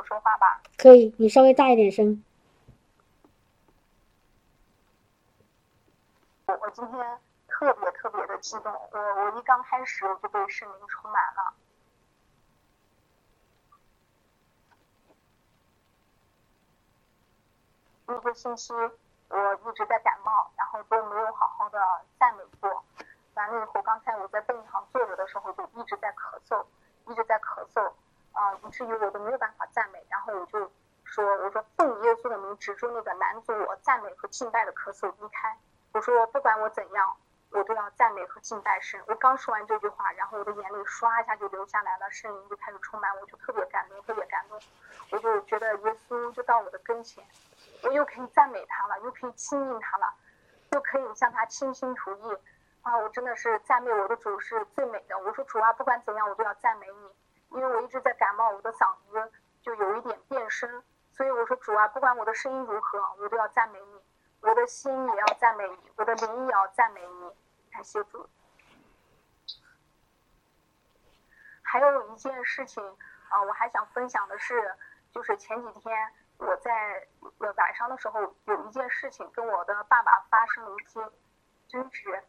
我说话吧？可以，你稍微大一点声。我我今天特别特别的激动，我我一刚开始我就被圣灵充满了。一个星期我一直在感冒，然后都没有好好的赞美过。完了以后，刚才我在病床坐着的时候就一直在咳嗽，一直在咳嗽，至于我都没有办法赞美。然后我就说：“我说奉耶稣的名，止住那个拦阻我赞美和敬拜的咳嗽，离开。”我说：“不管我怎样，我都要赞美和敬拜神。”我刚说完这句话，然后我的眼泪唰一下就流下来了，圣灵就开始充满我，就特别感动，特别感动。我就觉得耶稣就到我的跟前。我又可以赞美他了，又可以亲近他了，又可以向他倾心吐意啊！我真的是赞美我的主是最美的。我说主啊，不管怎样，我都要赞美你，因为我一直在感冒，我的嗓子就有一点变声，所以我说主啊，不管我的声音如何，我都要赞美你，我的心也要赞美你，我的灵也要赞美你。感谢主。还有一件事情啊，我还想分享的是，就是前几天。我在晚上的时候有一件事情跟我的爸爸发生了一些争执，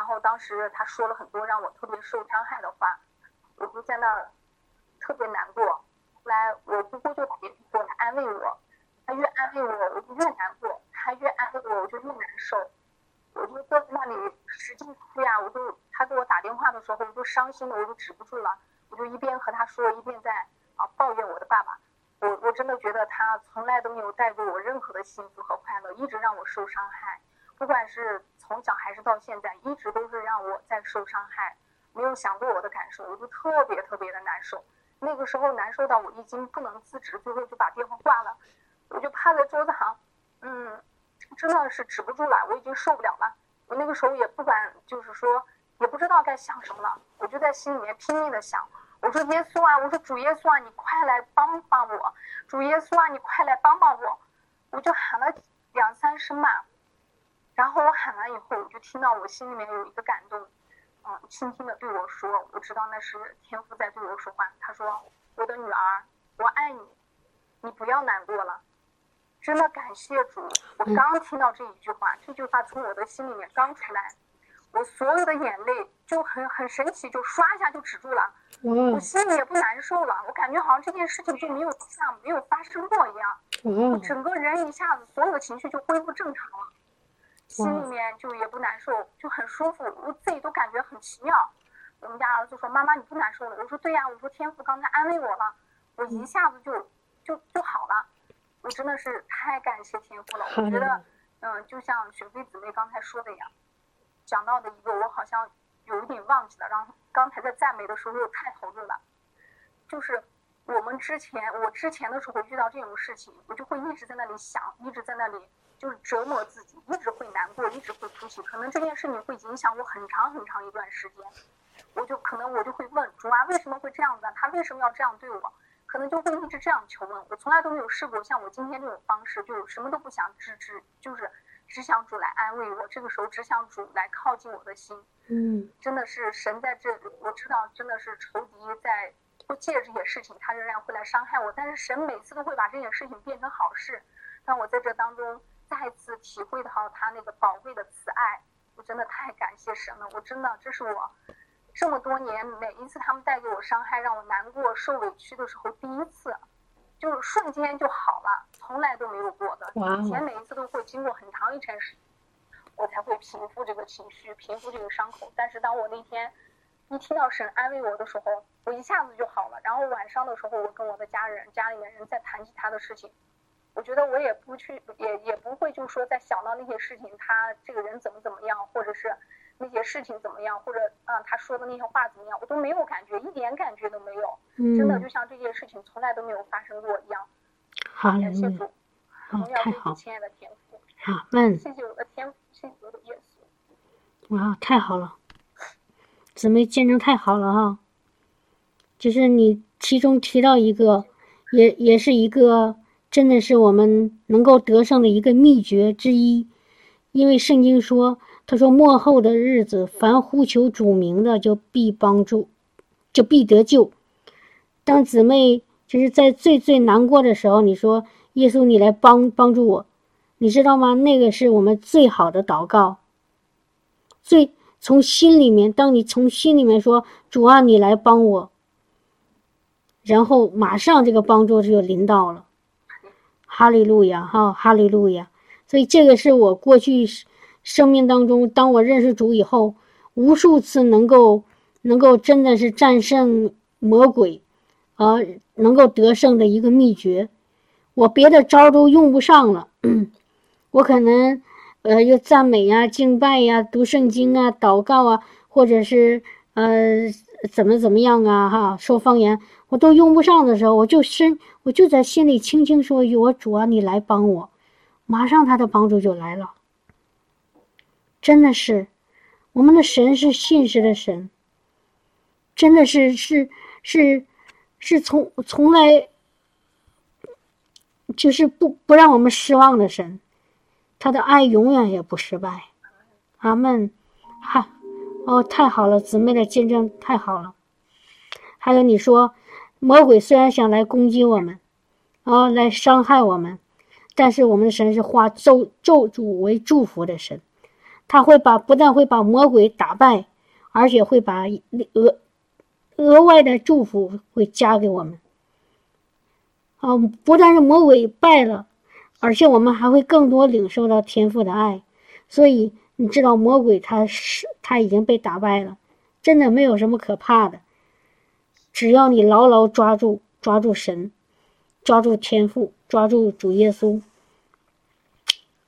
然后当时他说了很多让我特别受伤害的话，我就在那儿特别难过。后来我姑姑就打电话过来安慰我，他越安慰我我就越难过，他越安慰我我就越难受，我就坐在那里使劲哭呀，我就他给我打电话的时候我就伤心的我就止不住了，我就一边和他说一边在。啊，抱怨我的爸爸，我我真的觉得他从来都没有带给我任何的幸福和快乐，一直让我受伤害。不管是从小还是到现在，一直都是让我在受伤害，没有想过我的感受，我就特别特别的难受。那个时候难受到我已经不能自持，最后就把电话挂了，我就趴在桌子上，嗯，真的是止不住了，我已经受不了了。我那个时候也不管，就是说也不知道该想什么了，我就在心里面拼命的想。我说耶稣啊，我说主耶稣啊，你快来帮帮我！主耶稣啊，你快来帮帮我！我就喊了两三声嘛，然后我喊完以后，我就听到我心里面有一个感动，嗯，轻轻的对我说，我知道那是天父在对我说话。他说：“我的女儿，我爱你，你不要难过了。”真的感谢主！我刚听到这一句话，这句话从我的心里面刚出来。我所有的眼泪就很很神奇，就刷一下就止住了，我心里也不难受了，我感觉好像这件事情就没有像没有发生过一样，我整个人一下子所有的情绪就恢复正常了，心里面就也不难受，就很舒服，我自己都感觉很奇妙。我们家儿子说：“妈妈你不难受了？”我说：“对呀。”我说：“天赋刚才安慰我了，我一下子就就就好了。”我真的是太感谢天赋了，我觉得，嗯，就像雪飞姊妹刚才说的一样。讲到的一个，我好像有一点忘记了。然后刚才在赞美的时候又太投入了，就是我们之前，我之前的时候遇到这种事情，我就会一直在那里想，一直在那里就是折磨自己，一直会难过，一直会哭泣。可能这件事情会影响我很长很长一段时间，我就可能我就会问主啊，为什么会这样子？他为什么要这样对我？可能就会一直这样求问。我从来都没有试过像我今天这种方式，就什么都不想，只只就是。只想主来安慰我，这个时候只想主来靠近我的心。嗯，真的是神在这里，我知道真的是仇敌在会借这些事情，他仍然会来伤害我。但是神每次都会把这件事情变成好事，让我在这当中再次体会到他那个宝贵的慈爱。我真的太感谢神了，我真的这是我这么多年每一次他们带给我伤害，让我难过受委屈的时候第一次。就是瞬间就好了，从来都没有过的。以前每一次都会经过很长一段时，我才会平复这个情绪，平复这个伤口。但是当我那天一听到神安慰我的时候，我一下子就好了。然后晚上的时候，我跟我的家人、家里面人在谈起他的事情，我觉得我也不去，也也不会就是说再想到那些事情，他这个人怎么怎么样，或者是。那些事情怎么样，或者啊，他说的那些话怎么样，我都没有感觉，一点感觉都没有。嗯，真的就像这件事情从来都没有发生过一样。好，感谢主，太好，亲爱的天父。好，嗯。谢谢我的天父，谢谢我的耶稣。哇，太好了，姊妹见证太好了哈。就是你其中提到一个，也也是一个，真的是我们能够得胜的一个秘诀之一，因为圣经说。他说：“末后的日子，凡呼求主名的，就必帮助，就必得救。当姊妹就是在最最难过的时候，你说耶稣，你来帮帮助我，你知道吗？那个是我们最好的祷告。最从心里面，当你从心里面说主啊，你来帮我，然后马上这个帮助就临到了。哈利路亚，哈，哈利路亚。所以这个是我过去生命当中，当我认识主以后，无数次能够能够真的是战胜魔鬼，呃，能够得胜的一个秘诀。我别的招都用不上了，我可能呃，有赞美呀、敬拜呀、读圣经啊、祷告啊，或者是呃怎么怎么样啊，哈，说方言，我都用不上的时候，我就深，我就在心里轻轻说一句：“我主啊，你来帮我。”马上他的帮助就来了。真的是，我们的神是信实的神，真的是是是是从从来就是不不让我们失望的神，他的爱永远也不失败。阿门。哈，哦，太好了，姊妹的见证太好了。还有你说，魔鬼虽然想来攻击我们，哦，来伤害我们，但是我们的神是化咒咒诅为祝福的神。他会把不但会把魔鬼打败，而且会把额额外的祝福会加给我们。啊，不但是魔鬼败了，而且我们还会更多领受到天父的爱。所以你知道，魔鬼他是他已经被打败了，真的没有什么可怕的。只要你牢牢抓住抓住神，抓住天父，抓住主耶稣。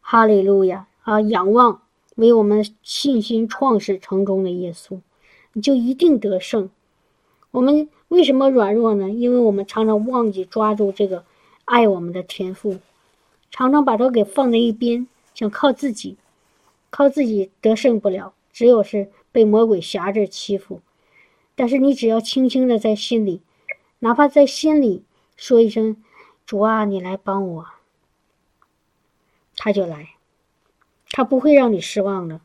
哈利路亚啊，仰望。为我们信心创始成终的耶稣，你就一定得胜。我们为什么软弱呢？因为我们常常忘记抓住这个爱我们的天赋，常常把它给放在一边，想靠自己，靠自己得胜不了，只有是被魔鬼挟着欺负。但是你只要轻轻的在心里，哪怕在心里说一声“主啊，你来帮我”，他就来。他不会让你失望的，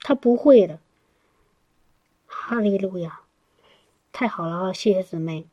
他不会的。哈利路亚，太好了啊！谢谢姊妹。